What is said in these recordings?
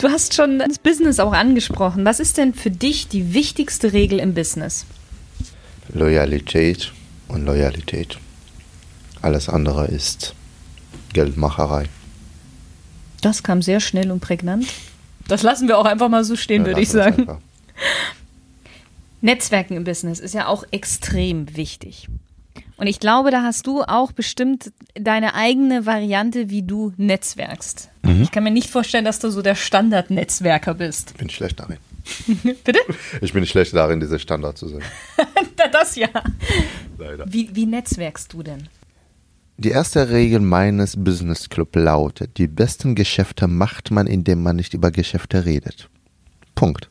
Du hast schon das Business auch angesprochen. Was ist denn für dich die wichtigste Regel im Business? Loyalität und Loyalität. Alles andere ist Geldmacherei. Das kam sehr schnell und prägnant. Das lassen wir auch einfach mal so stehen, ja, würde ich sagen. Netzwerken im Business ist ja auch extrem wichtig. Und ich glaube, da hast du auch bestimmt deine eigene Variante, wie du netzwerkst. Mhm. Ich kann mir nicht vorstellen, dass du so der Standard-Netzwerker bist. Bin schlecht darin. Bitte? Ich bin schlecht darin, diese Standard zu sein. das ja. Leider. Wie, wie netzwerkst du denn? Die erste Regel meines Business Club lautet, die besten Geschäfte macht man, indem man nicht über Geschäfte redet. Punkt.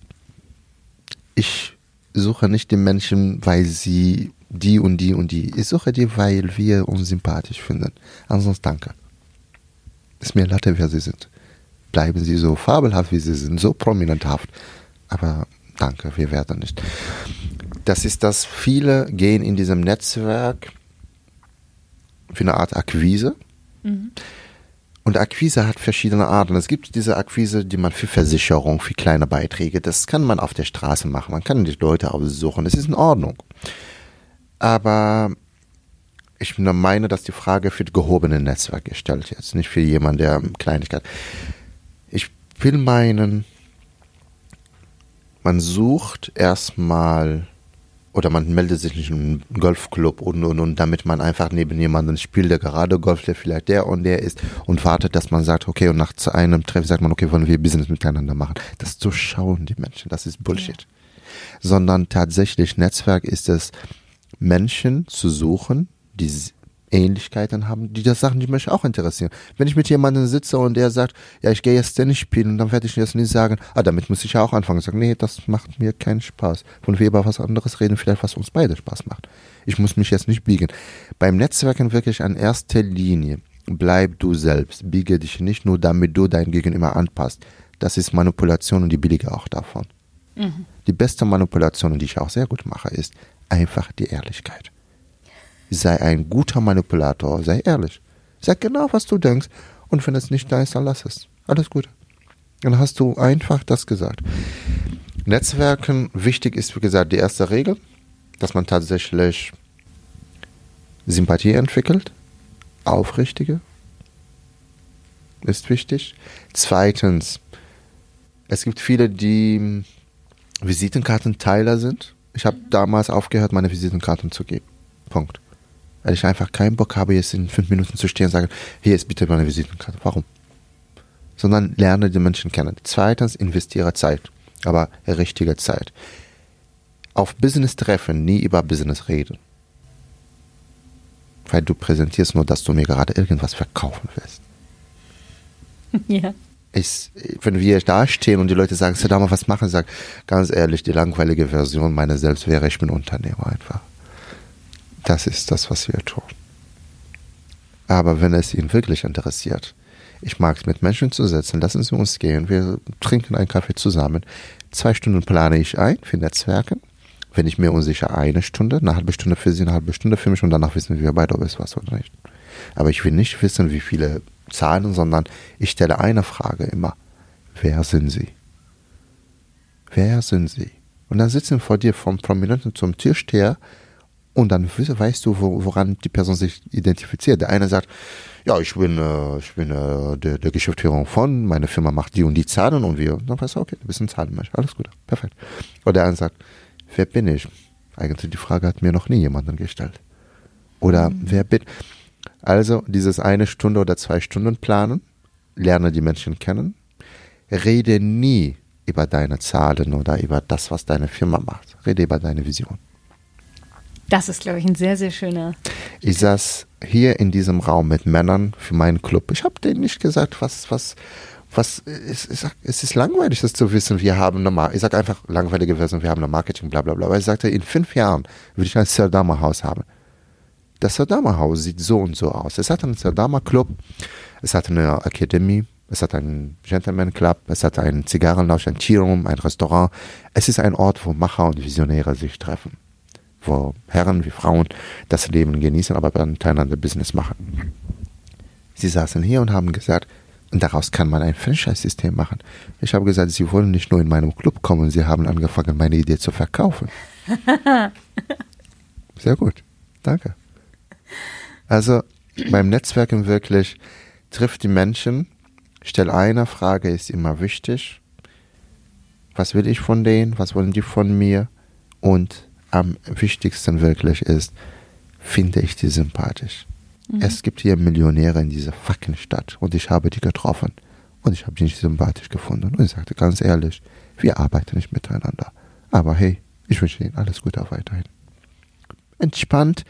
Ich suche nicht die Menschen, weil sie die und die und die. Ich suche die, weil wir uns sympathisch finden. Ansonsten danke. Ist mir Latte, wer sie sind. Bleiben sie so fabelhaft, wie sie sind, so prominenthaft. Aber danke, wir werden nicht. Das ist das, viele gehen in diesem Netzwerk für eine Art Akquise. Mhm. Und Akquise hat verschiedene Arten. Es gibt diese Akquise, die man für Versicherung, für kleine Beiträge, das kann man auf der Straße machen. Man kann die Leute aussuchen. Das ist in Ordnung. Aber ich meine, dass die Frage für das gehobene Netzwerk gestellt ist, nicht für jemanden, der Kleinigkeit. Ich will meinen, man sucht erstmal oder man meldet sich nicht im Golfclub und, und, und, damit man einfach neben jemandem spielt, der gerade Golf, der vielleicht der und der ist und wartet, dass man sagt, okay, und nach einem Treffen sagt man, okay, wollen wir Business miteinander machen. Das durchschauen die Menschen, das ist Bullshit. Ja. Sondern tatsächlich Netzwerk ist es, Menschen zu suchen, die Ähnlichkeiten haben, die das Sachen, die mich auch interessieren. Wenn ich mit jemandem sitze und der sagt, ja, ich gehe jetzt Tennis spielen, dann werde ich jetzt nicht sagen, ah, damit muss ich ja auch anfangen. Ich sage, nee, das macht mir keinen Spaß. Von wir über was anderes reden, vielleicht was uns beide Spaß macht. Ich muss mich jetzt nicht biegen. Beim Netzwerken wirklich an erster Linie, bleib du selbst, biege dich nicht nur, damit du dein Gegenüber anpasst. Das ist Manipulation und die billige auch davon. Mhm. Die beste Manipulation, die ich auch sehr gut mache, ist einfach die Ehrlichkeit sei ein guter Manipulator, sei ehrlich. Sag genau, was du denkst. Und wenn es nicht da ist, dann lass es. Alles gut. Dann hast du einfach das gesagt. Netzwerken, wichtig ist, wie gesagt, die erste Regel, dass man tatsächlich Sympathie entwickelt. Aufrichtige ist wichtig. Zweitens, es gibt viele, die Visitenkartenteiler sind. Ich habe damals aufgehört, meine Visitenkarten zu geben. Punkt. Weil ich einfach keinen Bock habe, jetzt in fünf Minuten zu stehen und sagen, hier ist bitte meine Visitenkarte. Warum? Sondern lerne die Menschen kennen. Zweitens, investiere Zeit. Aber richtige Zeit. Auf Business-Treffen nie über Business reden. Weil du präsentierst nur, dass du mir gerade irgendwas verkaufen willst. Ja. Ich, wenn wir da stehen und die Leute sagen, Sadama, was machen? Ich sage, ganz ehrlich, die langweilige Version meiner selbst wäre, ich bin Unternehmer einfach. Das ist das, was wir tun. Aber wenn es ihn wirklich interessiert, ich mag es mit Menschen zu setzen, lassen Sie uns gehen, wir trinken einen Kaffee zusammen. Zwei Stunden plane ich ein für Netzwerken. Wenn ich mir unsicher eine Stunde, eine halbe Stunde für Sie, eine halbe Stunde für mich und danach wissen wir beide, ob es was oder nicht. Aber ich will nicht wissen, wie viele Zahlen, sondern ich stelle eine Frage immer. Wer sind Sie? Wer sind Sie? Und dann sitzen vor dir vom Prominenten zum Türsteher und dann weißt du, woran die Person sich identifiziert. Der eine sagt, ja, ich bin, äh, ich bin äh, der, der Geschäftsführer von, meine Firma macht die und die Zahlen und wir, dann weißt du, okay, du bist ein Zahlenmensch, alles gut, perfekt. Oder der andere sagt, wer bin ich? Eigentlich die Frage hat mir noch nie jemanden gestellt. Oder mhm. wer bin Also dieses eine Stunde oder zwei Stunden planen, lerne die Menschen kennen, rede nie über deine Zahlen oder über das, was deine Firma macht. Rede über deine Vision. Das ist, glaube ich, ein sehr, sehr schöner. Ich saß hier in diesem Raum mit Männern für meinen Club. Ich habe denen nicht gesagt, was, was, was, ich sag, es ist langweilig, das zu wissen. Wir haben eine, ich sage einfach langweilige Version, wir haben eine Marketing, bla, bla, bla. Aber ich sagte, in fünf Jahren würde ich ein Serdama Haus haben. Das Serdama Haus sieht so und so aus. Es hat einen Serdama Club, es hat eine Akademie, es hat einen Gentleman Club, es hat einen Zigarrenlausch, ein Tierroom, ein Restaurant. Es ist ein Ort, wo Macher und Visionäre sich treffen wo Herren wie Frauen das Leben genießen, aber miteinander Business machen. Sie saßen hier und haben gesagt, Und daraus kann man ein Franchise-System machen. Ich habe gesagt, Sie wollen nicht nur in meinem Club kommen, Sie haben angefangen, meine Idee zu verkaufen. Sehr gut. Danke. Also beim Netzwerken wirklich trifft die Menschen, stell eine Frage, ist immer wichtig. Was will ich von denen? Was wollen die von mir? Und am wichtigsten wirklich ist, finde ich die sympathisch. Mhm. Es gibt hier Millionäre in dieser fucking Stadt und ich habe die getroffen und ich habe die nicht sympathisch gefunden. Und ich sagte ganz ehrlich, wir arbeiten nicht miteinander. Aber hey, ich wünsche Ihnen alles Gute auch weiterhin. Entspannt,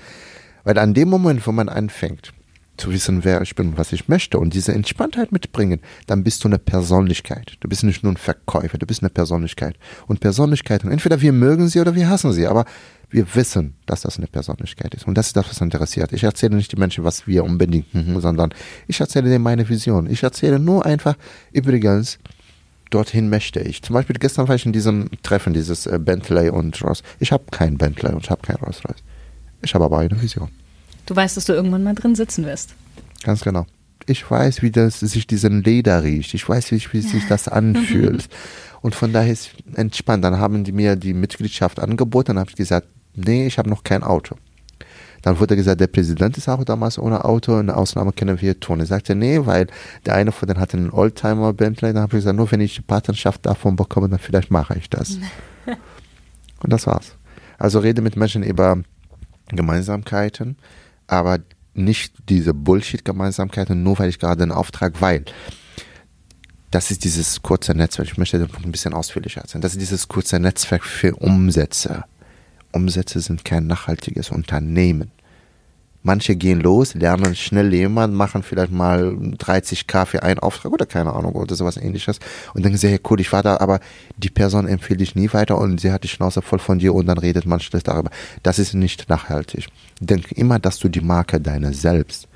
weil an dem Moment, wo man anfängt, zu wissen, wer ich bin und was ich möchte und diese Entspanntheit mitbringen, dann bist du eine Persönlichkeit. Du bist nicht nur ein Verkäufer, du bist eine Persönlichkeit. Und Persönlichkeiten, entweder wir mögen sie oder wir hassen sie, aber wir wissen, dass das eine Persönlichkeit ist. Und das ist das, was interessiert. Ich erzähle nicht den Menschen, was wir unbedingt, sondern ich erzähle denen meine Vision. Ich erzähle nur einfach, übrigens, dorthin möchte ich. Zum Beispiel gestern war ich in diesem Treffen, dieses äh, Bentley und Ross. Ich habe kein Bentley und ich habe kein Rolls Royce. Ich habe aber eine Vision. Du weißt, dass du irgendwann mal drin sitzen wirst. Ganz genau. Ich weiß, wie das sich diesen Leder riecht. Ich weiß, wie, wie sich das anfühlt. Und von daher ist entspannt. Dann haben die mir die Mitgliedschaft angeboten. Dann habe ich gesagt, nee, ich habe noch kein Auto. Dann wurde gesagt, der Präsident ist auch damals ohne Auto, eine Ausnahme können wir tun. Er sagte, nee, weil der eine von denen hatte einen Oldtimer Bentley. Dann habe ich gesagt, nur wenn ich die Patenschaft davon bekomme, dann vielleicht mache ich das. Und das war's. Also rede mit Menschen über Gemeinsamkeiten, aber nicht diese Bullshit-Gemeinsamkeiten, nur weil ich gerade einen Auftrag, weil das ist dieses kurze Netzwerk. Ich möchte den Punkt ein bisschen ausführlicher erzählen. Das ist dieses kurze Netzwerk für Umsätze. Umsätze sind kein nachhaltiges Unternehmen. Manche gehen los, lernen schnell jemand, machen vielleicht mal 30k für einen Auftrag oder keine Ahnung oder sowas ähnliches und denken sich, hey, cool, ich war da, aber die Person empfiehlt dich nie weiter und sie hat die Schnauze voll von dir und dann redet man schlecht darüber. Das ist nicht nachhaltig. Denk immer, dass du die Marke deiner selbst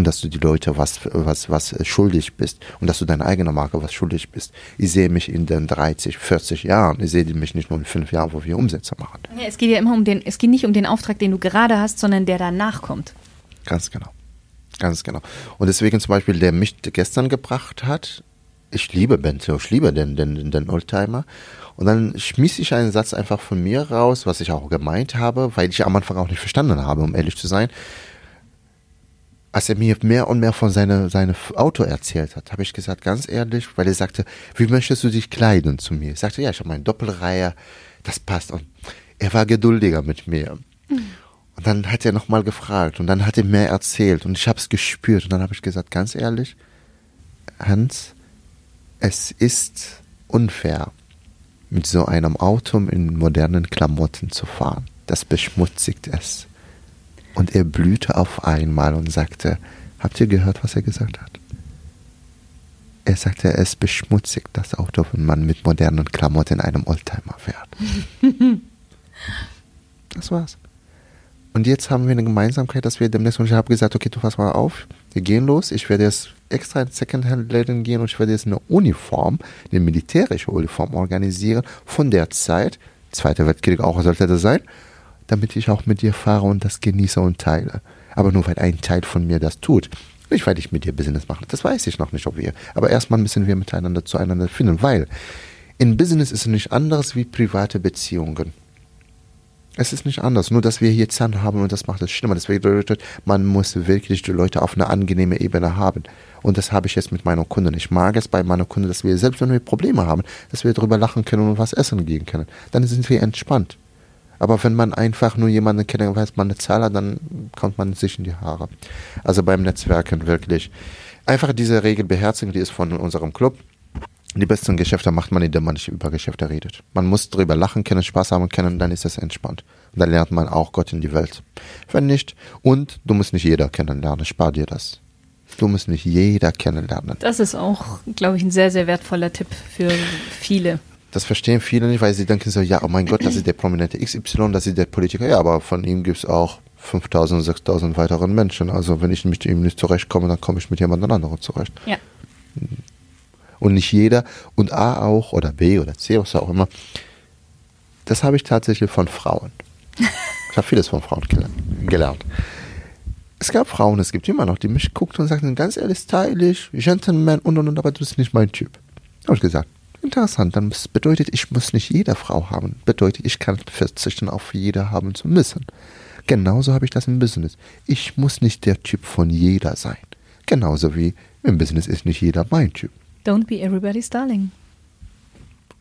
und dass du die Leute was, was, was schuldig bist und dass du deine eigene Marke was schuldig bist. Ich sehe mich in den 30, 40 Jahren. Ich sehe mich nicht nur in fünf Jahren, wo wir Umsätze machen. Ja, es geht ja immer um den, es geht nicht um den Auftrag, den du gerade hast, sondern der danach kommt. Ganz genau. Ganz genau. Und deswegen zum Beispiel, der mich gestern gebracht hat, ich liebe Benzo, ich liebe den, den, den Oldtimer. Und dann schmiss ich einen Satz einfach von mir raus, was ich auch gemeint habe, weil ich am Anfang auch nicht verstanden habe, um ehrlich zu sein als er mir mehr und mehr von seinem seine Auto erzählt hat, habe ich gesagt, ganz ehrlich, weil er sagte, wie möchtest du dich kleiden zu mir? Ich sagte, ja, ich habe meine Doppelreihe, das passt. Und er war geduldiger mit mir. Mhm. Und dann hat er nochmal gefragt und dann hat er mehr erzählt und ich habe es gespürt. Und dann habe ich gesagt, ganz ehrlich, Hans, es ist unfair, mit so einem Auto in modernen Klamotten zu fahren. Das beschmutzigt es. Und er blühte auf einmal und sagte, habt ihr gehört, was er gesagt hat? Er sagte, es beschmutzigt das Auto, wenn man mit modernen Klamotten in einem Oldtimer fährt. das war's. Und jetzt haben wir eine Gemeinsamkeit, dass wir demnächst, und ich habe gesagt, okay, du pass mal auf, wir gehen los, ich werde jetzt extra in Secondhand-Läden gehen und ich werde jetzt eine Uniform, eine militärische Uniform organisieren von der Zeit, Zweiter Weltkrieg auch sollte das sein, damit ich auch mit dir fahre und das genieße und teile. Aber nur weil ein Teil von mir das tut. Nicht, weil ich mit dir Business mache. Das weiß ich noch nicht, ob wir. Aber erstmal müssen wir miteinander zueinander finden, weil in Business ist es nicht anders wie private Beziehungen. Es ist nicht anders, nur dass wir hier Zahn haben und das macht es schlimmer. Deswegen bedeutet, man muss wirklich die Leute auf eine angenehme Ebene haben. Und das habe ich jetzt mit meinen Kunden. Ich mag es bei meinen Kunden, dass wir selbst wenn wir Probleme haben, dass wir darüber lachen können und was essen gehen können. Dann sind wir entspannt. Aber wenn man einfach nur jemanden kennt, weiß man eine Zahl dann kommt man sich in die Haare. Also beim Netzwerken wirklich. Einfach diese Regel beherzigen, die ist von unserem Club. Die besten Geschäfte macht man, indem man nicht über Geschäfte redet. Man muss darüber lachen können, Spaß haben können, dann ist es entspannt. Und dann lernt man auch Gott in die Welt. Wenn nicht, und du musst nicht jeder kennenlernen, spar dir das. Du musst nicht jeder kennenlernen. Das ist auch, glaube ich, ein sehr, sehr wertvoller Tipp für viele. Das verstehen viele nicht, weil sie denken so, ja, oh mein Gott, das ist der prominente XY, das ist der Politiker. Ja, aber von ihm gibt es auch 5000, 6000 weiteren Menschen. Also wenn ich mit ihm nicht zurechtkomme, dann komme ich mit jemand anderem zurecht. Ja. Und nicht jeder und A auch oder B oder C, was auch immer. Das habe ich tatsächlich von Frauen. Ich habe vieles von Frauen gelernt. es gab Frauen, es gibt immer noch, die mich guckten und sagten, ganz ehrlich, stylisch, Gentleman und und und, aber du bist nicht mein Typ. Habe ich gesagt, interessant, dann bedeutet, ich muss nicht jede Frau haben. Bedeutet, ich kann verzichten, auf jede haben zu müssen. Genauso habe ich das im Business. Ich muss nicht der Typ von jeder sein. Genauso wie im Business ist nicht jeder mein Typ. Don't be everybody's darling.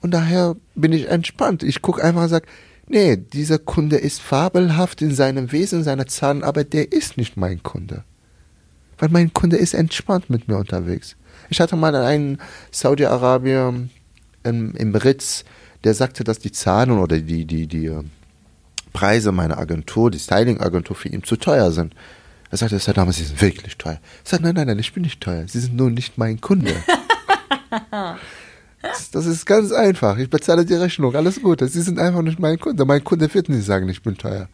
Und daher bin ich entspannt. Ich gucke einfach und sage, nee, dieser Kunde ist fabelhaft in seinem Wesen, seiner Zahlen, aber der ist nicht mein Kunde. Weil mein Kunde ist entspannt mit mir unterwegs. Ich hatte mal einen Saudi-Arabier im, im Ritz, der sagte, dass die Zahlen oder die, die, die äh, Preise meiner Agentur, die Styling-Agentur für ihn zu teuer sind. Er sagte, Herr Dame, Sie sind wirklich teuer. Ich sagte, nein, nein, nein, ich bin nicht teuer. Sie sind nur nicht mein Kunde. das, das, ist ganz einfach. Ich bezahle die Rechnung, alles gut. Sie sind einfach nicht mein Kunde. Mein Kunde wird nicht sagen, ich bin teuer.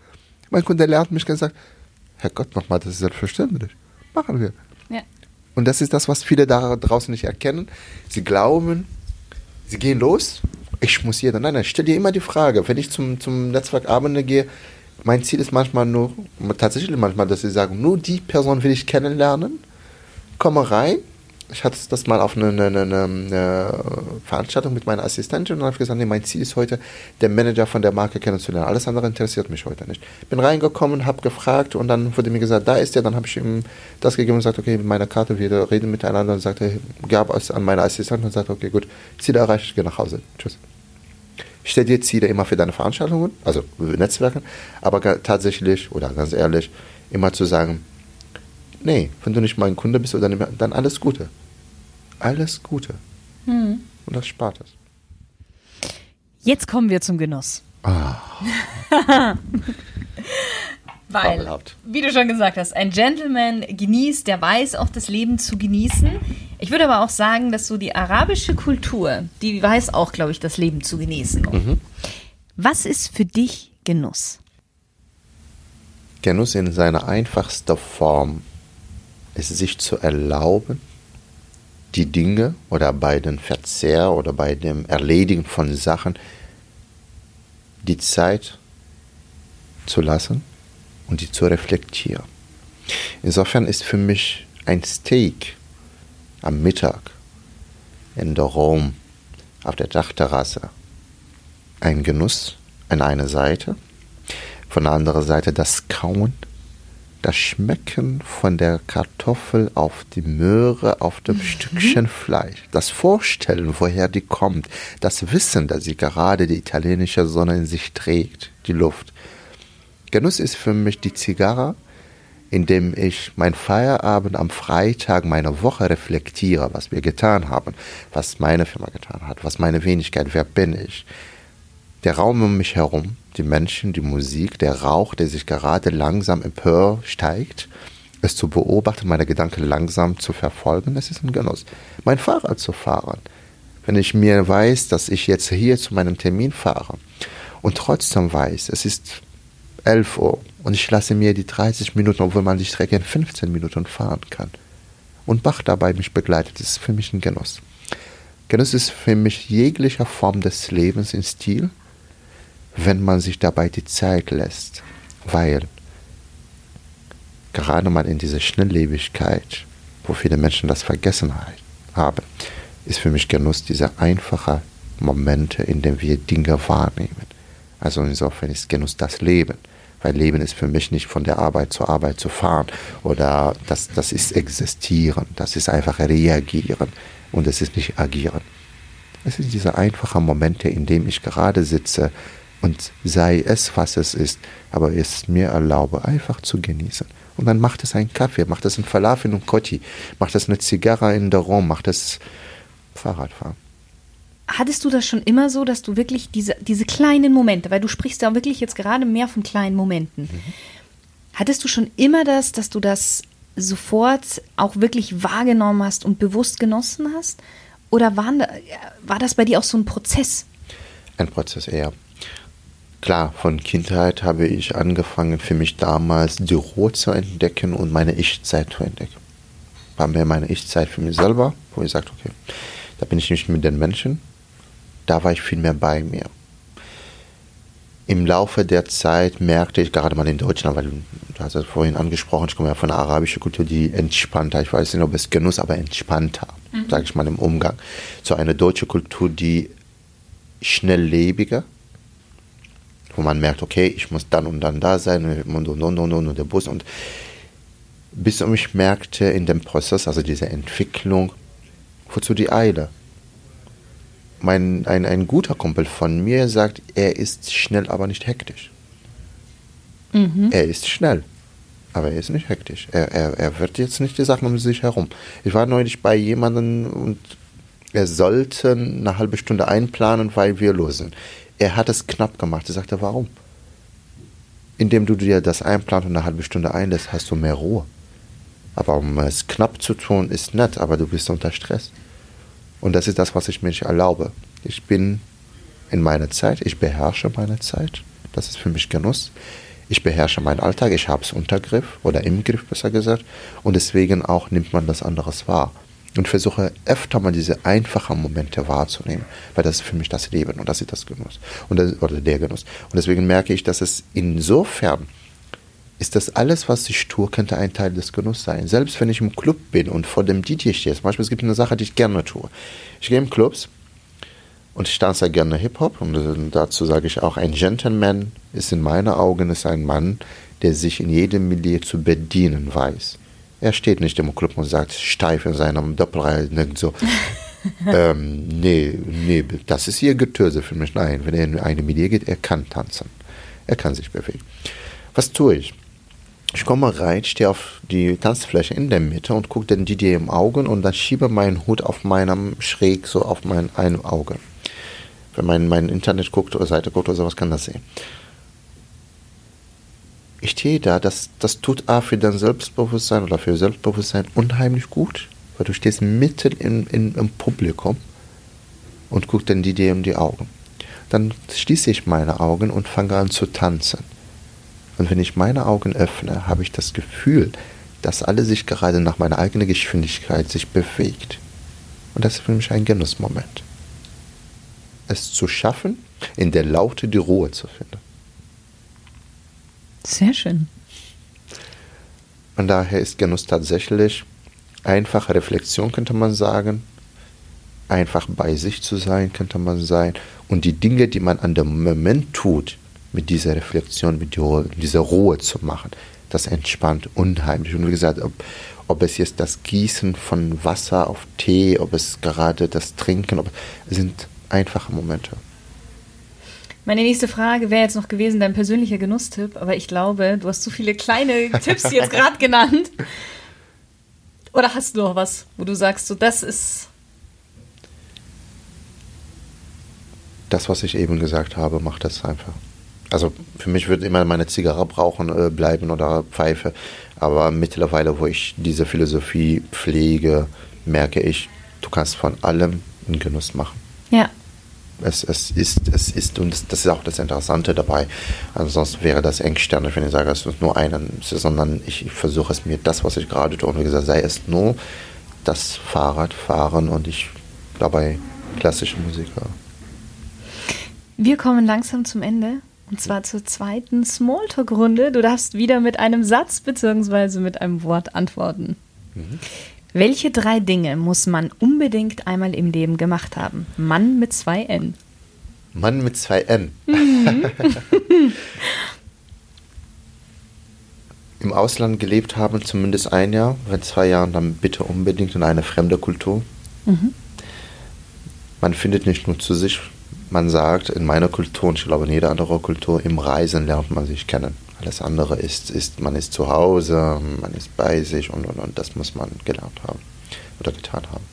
Mein Kunde lernt mich und sagt, Herr Gott, mach mal, das ist selbstverständlich. Machen wir. Ja. Und das ist das, was viele da draußen nicht erkennen. Sie glauben, sie gehen los, ich muss jeder. Nein, nein, stell dir immer die Frage, wenn ich zum, zum Netzwerkabende gehe, mein Ziel ist manchmal nur, tatsächlich manchmal, dass sie sagen, nur die Person will ich kennenlernen, komme rein, ich hatte das mal auf einer eine, eine, eine Veranstaltung mit meiner Assistentin und habe gesagt, nee, mein Ziel ist heute, den Manager von der Marke kennenzulernen. Alles andere interessiert mich heute nicht. Bin reingekommen, habe gefragt und dann wurde mir gesagt, da ist er. Dann habe ich ihm das gegeben und gesagt, okay, mit meiner Karte, wir reden miteinander und sagte, gab es an meine Assistentin und sagte, okay, gut, Ziele erreicht, ich gehe nach Hause. Tschüss. Ich stelle dir Ziele immer für deine Veranstaltungen, also Netzwerken, aber tatsächlich oder ganz ehrlich, immer zu sagen, nee, wenn du nicht mein Kunde bist dann alles Gute. Alles Gute. Hm. Und das spart es. Jetzt kommen wir zum Genuss. Ah. Weil, wie du schon gesagt hast, ein Gentleman genießt, der weiß auch das Leben zu genießen. Ich würde aber auch sagen, dass so die arabische Kultur, die weiß auch, glaube ich, das Leben zu genießen. Mhm. Was ist für dich Genuss? Genuss in seiner einfachsten Form es sich zu erlauben, die Dinge oder bei dem Verzehr oder bei dem Erledigen von Sachen die Zeit zu lassen und die zu reflektieren. Insofern ist für mich ein Steak am Mittag in der Rom auf der Dachterrasse ein Genuss an einer Seite, von der anderen Seite das Kauen das Schmecken von der Kartoffel auf die Möhre, auf dem mhm. Stückchen Fleisch, das Vorstellen, woher die kommt, das Wissen, dass sie gerade die italienische Sonne in sich trägt, die Luft. Genuss ist für mich die Zigarre, indem ich mein Feierabend am Freitag meine Woche reflektiere, was wir getan haben, was meine Firma getan hat, was meine Wenigkeit, wer bin ich. Der Raum um mich herum, die Menschen, die Musik, der Rauch, der sich gerade langsam empör steigt, es zu beobachten, meine Gedanken langsam zu verfolgen, das ist ein Genuss. Mein Fahrrad zu fahren. Wenn ich mir weiß, dass ich jetzt hier zu meinem Termin fahre und trotzdem weiß, es ist 11 Uhr und ich lasse mir die 30 Minuten, obwohl man die Strecke in 15 Minuten fahren kann und Bach dabei mich begleitet, das ist für mich ein Genuss. Genuss ist für mich jeglicher Form des Lebens in Stil, wenn man sich dabei die Zeit lässt, weil gerade mal in dieser Schnelllebigkeit, wo viele Menschen das vergessen haben, ist für mich Genuss diese einfachen Momente, in denen wir Dinge wahrnehmen. Also insofern ist Genuss das Leben. Weil Leben ist für mich nicht von der Arbeit zur Arbeit zu fahren oder das, das ist existieren, das ist einfach reagieren und es ist nicht agieren. Es sind diese einfachen Momente, in denen ich gerade sitze, und sei es, was es ist, aber es mir erlaube, einfach zu genießen. Und dann macht es einen Kaffee, macht es einen Falafel und Kotti, macht es eine Zigarre in der Rom, macht es Fahrradfahren. Hattest du das schon immer so, dass du wirklich diese, diese kleinen Momente, weil du sprichst ja wirklich jetzt gerade mehr von kleinen Momenten, mhm. hattest du schon immer das, dass du das sofort auch wirklich wahrgenommen hast und bewusst genossen hast? Oder waren, war das bei dir auch so ein Prozess? Ein Prozess eher. Klar, von Kindheit habe ich angefangen, für mich damals die Ruhe zu entdecken und meine Ich-Zeit zu entdecken. War mehr meine Ich-Zeit für mich selber, wo ich sagte, okay, da bin ich nicht mit den Menschen, da war ich viel mehr bei mir. im Laufe der Zeit merkte ich, gerade mal in Deutschland, weil du hast es vorhin angesprochen, ich komme ja von der arabischen Kultur, die entspannter, ich weiß nicht, ob es Genuss, aber entspannter, mhm. sage ich mal im Umgang, zu einer deutschen Kultur, die schnelllebiger, wo man merkt, okay, ich muss dann und dann da sein und und und und und, und der Bus und bis ich merkte in dem Prozess, also diese Entwicklung, wozu die Eile? Mein, ein, ein guter Kumpel von mir sagt, er ist schnell, aber nicht hektisch. Mhm. Er ist schnell, aber er ist nicht hektisch. Er, er, er wird jetzt nicht die Sachen um sich herum. Ich war neulich bei jemandem und er sollte eine halbe Stunde einplanen, weil wir los sind. Er hat es knapp gemacht. Er sagte, warum? Indem du dir das einplanst und eine halbe Stunde einlässt, hast du mehr Ruhe. Aber um es knapp zu tun, ist nett, aber du bist unter Stress. Und das ist das, was ich mir nicht erlaube. Ich bin in meiner Zeit, ich beherrsche meine Zeit. Das ist für mich Genuss. Ich beherrsche meinen Alltag, ich habe es unter Griff oder im Griff besser gesagt. Und deswegen auch nimmt man das anderes wahr. Und versuche öfter mal diese einfachen Momente wahrzunehmen, weil das ist für mich das Leben und das ist das Genuss. Und das, oder der Genuss. Und deswegen merke ich, dass es insofern ist das alles, was ich tue, könnte ein Teil des Genusses sein. Selbst wenn ich im Club bin und vor dem DJ stehe, zum Beispiel, es gibt eine Sache, die ich gerne tue. Ich gehe in Clubs und ich tanze gerne Hip-Hop und dazu sage ich auch, ein Gentleman ist in meinen Augen ist ein Mann, der sich in jedem Milieu zu bedienen weiß. Er steht nicht im Club und sagt steif in seinem Doppelreihe so. ähm, nee, nee, das ist ihr Getöse für mich. Nein, wenn er in eine Milieu geht, er kann tanzen. Er kann sich bewegen. Was tue ich? Ich komme rein, stehe auf die Tanzfläche in der Mitte und gucke den DJ im Auge und dann schiebe meinen Hut auf meinem schräg so auf mein ein Auge. Wenn man mein Internet guckt oder Seite guckt oder sowas, kann das sehen. Ich stehe da, das, das tut A für dein Selbstbewusstsein oder für Selbstbewusstsein unheimlich gut, weil du stehst mitten in, in, im Publikum und guckst den DJ in die Augen. Dann schließe ich meine Augen und fange an zu tanzen. Und wenn ich meine Augen öffne, habe ich das Gefühl, dass alle sich gerade nach meiner eigenen Geschwindigkeit sich bewegt. Und das ist für mich ein Genussmoment. Es zu schaffen, in der Laute die Ruhe zu finden. Sehr schön. Und daher ist Genuss tatsächlich einfache Reflexion, könnte man sagen. Einfach bei sich zu sein, könnte man sein. Und die Dinge, die man an dem Moment tut, mit dieser Reflexion, mit dieser Ruhe zu machen. Das entspannt unheimlich. Und wie gesagt, ob, ob es jetzt das Gießen von Wasser auf Tee, ob es gerade das Trinken, ob, sind einfache Momente. Meine nächste Frage wäre jetzt noch gewesen, dein persönlicher Genusstipp, aber ich glaube, du hast so viele kleine Tipps jetzt gerade genannt. Oder hast du noch was, wo du sagst, so das ist. Das, was ich eben gesagt habe, macht das einfach. Also für mich wird immer meine Zigarre brauchen äh, bleiben oder Pfeife. Aber mittlerweile, wo ich diese Philosophie pflege, merke ich, du kannst von allem einen Genuss machen. Ja. Es, es ist, es ist, und das, ist auch das Interessante dabei. Ansonsten wäre das engstirnig, wenn ich sage, es ist nur einen, sondern ich, ich versuche es mir, das, was ich gerade tue, und wie gesagt, sei es nur das Fahrradfahren und ich dabei klassische Musik höre. Wir kommen langsam zum Ende. Und zwar zur zweiten Smalltalk-Runde. Du darfst wieder mit einem Satz bzw. mit einem Wort antworten. Mhm. Welche drei Dinge muss man unbedingt einmal im Leben gemacht haben? Mann mit zwei N. Mann mit zwei N. Mhm. Im Ausland gelebt haben, zumindest ein Jahr, wenn zwei Jahre, dann bitte unbedingt in eine fremde Kultur. Mhm. Man findet nicht nur zu sich, man sagt in meiner Kultur und ich glaube in jeder anderen Kultur, im Reisen lernt man sich kennen. Alles andere ist, ist man ist zu Hause, man ist bei sich und, und, und das muss man gelernt haben oder getan haben.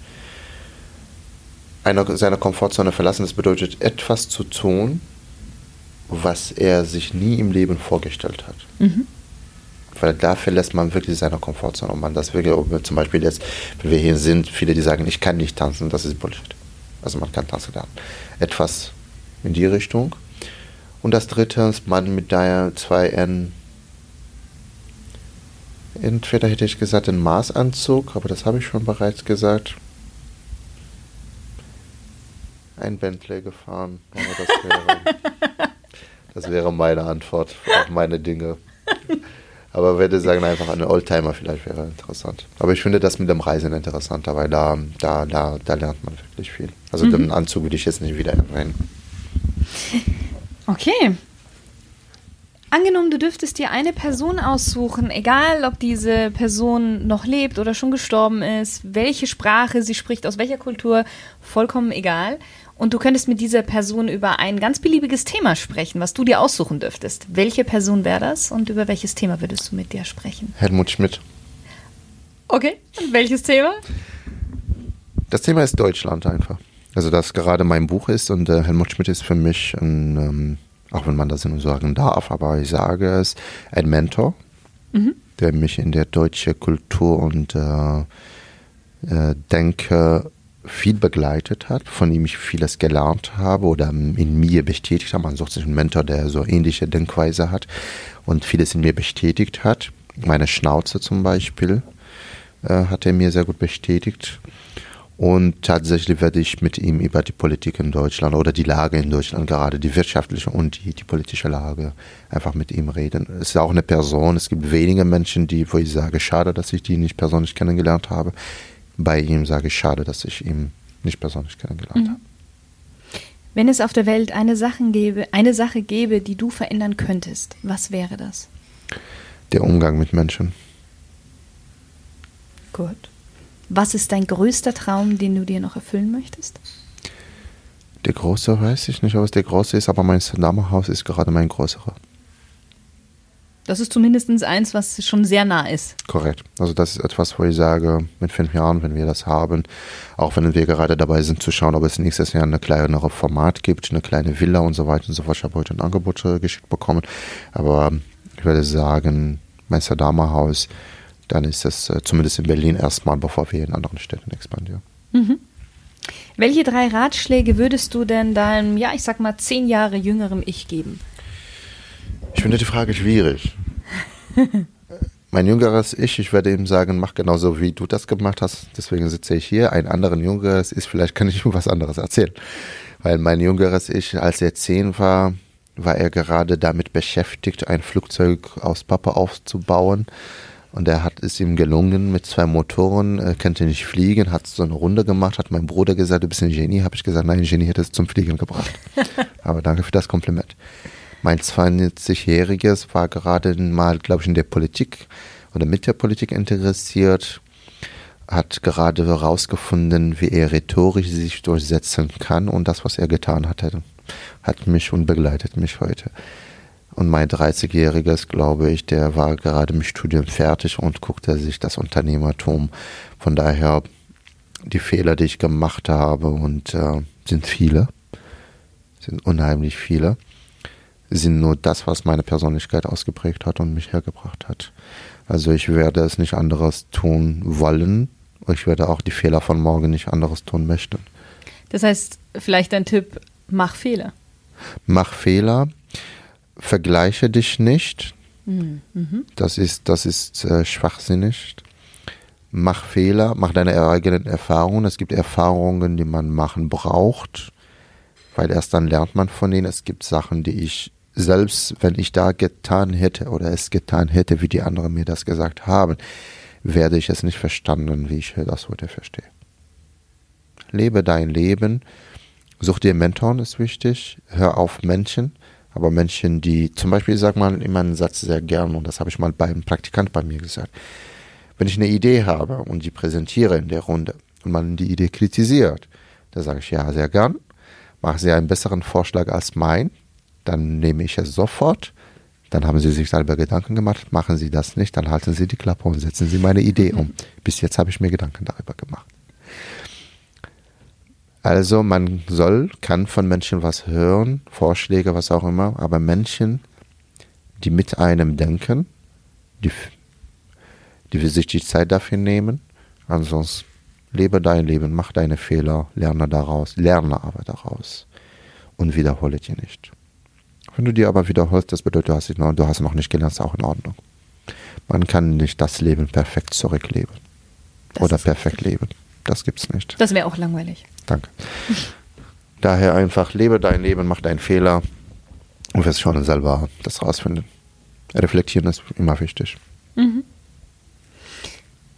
Eine, seine Komfortzone verlassen, das bedeutet etwas zu tun, was er sich nie im Leben vorgestellt hat. Mhm. Weil da verlässt man wirklich seine Komfortzone. Und man das wirklich, zum Beispiel jetzt, wenn wir hier sind, viele, die sagen, ich kann nicht tanzen, das ist Bullshit. Also man kann tanzen lernen. Etwas in die Richtung. Und das dritte ist man mit der 2N. Entweder hätte ich gesagt den Maßanzug, aber das habe ich schon bereits gesagt. Ein Bentley gefahren, wenn das wäre. Das wäre meine Antwort auf meine Dinge. Aber würde sagen, einfach ein Oldtimer vielleicht wäre interessant. Aber ich finde das mit dem Reisen interessanter, weil da, da, da, da lernt man wirklich viel. Also mhm. den Anzug würde ich jetzt nicht wieder erwähnen. Okay. Angenommen, du dürftest dir eine Person aussuchen, egal ob diese Person noch lebt oder schon gestorben ist, welche Sprache sie spricht, aus welcher Kultur, vollkommen egal. Und du könntest mit dieser Person über ein ganz beliebiges Thema sprechen, was du dir aussuchen dürftest. Welche Person wäre das und über welches Thema würdest du mit dir sprechen? Helmut Schmidt. Okay, und welches Thema? Das Thema ist Deutschland einfach. Also, das gerade mein Buch ist und äh, Helmut Schmidt ist für mich ein. Ähm, auch wenn man das nur sagen darf, aber ich sage es, ein Mentor, mhm. der mich in der deutschen Kultur und äh, äh, Denke viel begleitet hat, von dem ich vieles gelernt habe oder in mir bestätigt hat. Man sucht sich einen Mentor, der so ähnliche Denkweise hat und vieles in mir bestätigt hat. Meine Schnauze zum Beispiel äh, hat er mir sehr gut bestätigt. Und tatsächlich werde ich mit ihm über die Politik in Deutschland oder die Lage in Deutschland, gerade die wirtschaftliche und die, die politische Lage, einfach mit ihm reden. Es ist auch eine Person, es gibt wenige Menschen, die, wo ich sage, schade, dass ich die nicht persönlich kennengelernt habe. Bei ihm sage ich, schade, dass ich ihn nicht persönlich kennengelernt mhm. habe. Wenn es auf der Welt eine Sache, gäbe, eine Sache gäbe, die du verändern könntest, was wäre das? Der Umgang mit Menschen. Gut. Was ist dein größter Traum, den du dir noch erfüllen möchtest? Der große weiß ich nicht, ob es der große ist, aber mein Namenhaus ist gerade mein größerer. Das ist zumindest eins, was schon sehr nah ist. Korrekt. Also das ist etwas, wo ich sage, mit fünf Jahren, wenn wir das haben, auch wenn wir gerade dabei sind zu schauen, ob es nächstes Jahr eine kleinere Format gibt, eine kleine Villa und so weiter und so fort. Ich habe heute ein Angebot geschickt bekommen, aber ich würde sagen, mein Sadama-Haus dann ist das äh, zumindest in Berlin erstmal, bevor wir in anderen Städten expandieren. Mhm. Welche drei Ratschläge würdest du denn deinem, ja, ich sag mal, zehn Jahre jüngerem Ich geben? Ich finde die Frage schwierig. mein jüngeres Ich, ich werde ihm sagen, mach genauso wie du das gemacht hast. Deswegen sitze ich hier. Ein anderen jüngeres Ich, vielleicht kann ich ihm was anderes erzählen. Weil mein jüngeres Ich, als er zehn war, war er gerade damit beschäftigt, ein Flugzeug aus Pappe aufzubauen. Und er hat es ihm gelungen mit zwei Motoren, er könnte nicht fliegen, hat so eine Runde gemacht, hat mein Bruder gesagt, du bist ein Genie. Habe ich gesagt, nein, ein Genie hätte es zum Fliegen gebracht. Aber danke für das Kompliment. Mein 92-Jähriges war gerade mal, glaube ich, in der Politik oder mit der Politik interessiert, hat gerade herausgefunden, wie er rhetorisch sich durchsetzen kann und das, was er getan hat, hat mich und begleitet mich heute. Und mein 30-jähriges, glaube ich, der war gerade mit Studium fertig und guckte sich das Unternehmertum. Von daher die Fehler, die ich gemacht habe, und äh, sind viele, sind unheimlich viele, sind nur das, was meine Persönlichkeit ausgeprägt hat und mich hergebracht hat. Also ich werde es nicht anderes tun wollen. Ich werde auch die Fehler von morgen nicht anderes tun möchten. Das heißt, vielleicht ein Tipp, mach Fehler. Mach Fehler vergleiche dich nicht. Mhm. Das ist, das ist äh, schwachsinnig. Mach Fehler, mach deine eigenen Erfahrungen. Es gibt Erfahrungen, die man machen braucht, weil erst dann lernt man von denen. Es gibt Sachen, die ich selbst, wenn ich da getan hätte oder es getan hätte, wie die anderen mir das gesagt haben, werde ich es nicht verstanden, wie ich das heute verstehe. Lebe dein Leben. Such dir Mentoren, ist wichtig. Hör auf Menschen. Aber Menschen, die zum Beispiel, ich sage mal immer einen Satz sehr gern, und das habe ich mal beim Praktikant bei mir gesagt. Wenn ich eine Idee habe und die präsentiere in der Runde und man die Idee kritisiert, da sage ich ja sehr gern, machen Sie einen besseren Vorschlag als mein, dann nehme ich es sofort. Dann haben Sie sich selber Gedanken gemacht, machen Sie das nicht, dann halten Sie die Klappe und setzen Sie meine Idee um. Bis jetzt habe ich mir Gedanken darüber gemacht. Also man soll, kann von Menschen was hören, Vorschläge, was auch immer, aber Menschen, die mit einem denken, die, die sich die Zeit dafür nehmen, ansonsten lebe dein Leben, mach deine Fehler, lerne daraus, lerne aber daraus und wiederhole die nicht. Wenn du dir aber wiederholst, das bedeutet, du hast, noch, du hast noch nicht gelernt, ist auch in Ordnung. Man kann nicht das Leben perfekt zurückleben das oder perfekt richtig. leben. Das gibt's nicht. Das wäre auch langweilig. Danke. Daher einfach lebe dein Leben, mach deinen Fehler Und wirst schon selber das rausfinden. Reflektieren ist immer wichtig. Mhm.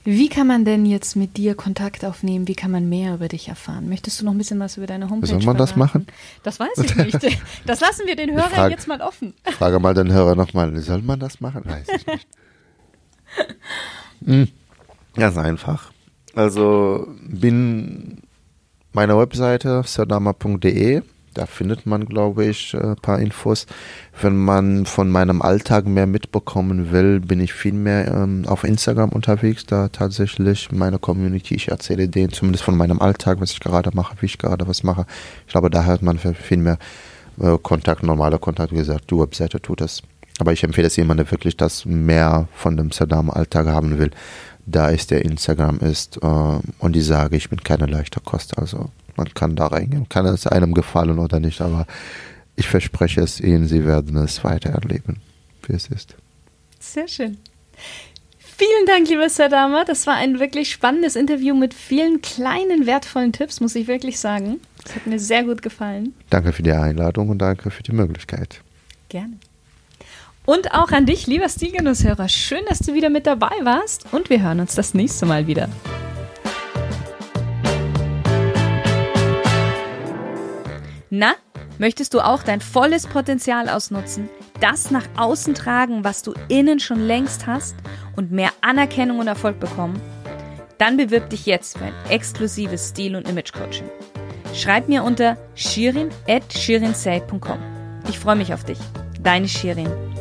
Wie kann man denn jetzt mit dir Kontakt aufnehmen? Wie kann man mehr über dich erfahren? Möchtest du noch ein bisschen was über deine Homepage Soll man das machen? Das weiß ich nicht. Das lassen wir den Hörern frage, jetzt mal offen. Frage mal den Hörer nochmal, soll man das machen? Weiß ich nicht. hm. Ganz einfach. Also bin meine Webseite serdama.de da findet man, glaube ich, ein äh, paar Infos. Wenn man von meinem Alltag mehr mitbekommen will, bin ich viel mehr ähm, auf Instagram unterwegs, da tatsächlich meine Community, ich erzähle denen zumindest von meinem Alltag, was ich gerade mache, wie ich gerade was mache. Ich glaube, da hat man viel mehr äh, Kontakt, normaler Kontakt, wie gesagt, die Webseite tut das. Aber ich empfehle es jemandem, wirklich das mehr von dem Saddam-Alltag haben will, da ist der Instagram ist äh, und die sage, ich bin keine leichte Kost, also man kann da reingehen. Kann es einem gefallen oder nicht, aber ich verspreche es Ihnen, Sie werden es weiter erleben, wie es ist. Sehr schön. Vielen Dank, lieber Sadama. Das war ein wirklich spannendes Interview mit vielen kleinen, wertvollen Tipps, muss ich wirklich sagen. Das hat mir sehr gut gefallen. Danke für die Einladung und danke für die Möglichkeit. Gerne. Und auch an dich, lieber Stilgenusshörer. Schön, dass du wieder mit dabei warst und wir hören uns das nächste Mal wieder. Na, möchtest du auch dein volles Potenzial ausnutzen, das nach außen tragen, was du innen schon längst hast und mehr Anerkennung und Erfolg bekommen? Dann bewirb dich jetzt für ein exklusives Stil- und Image-Coaching. Schreib mir unter shirin.shirinsay.com. Ich freue mich auf dich. Deine Shirin.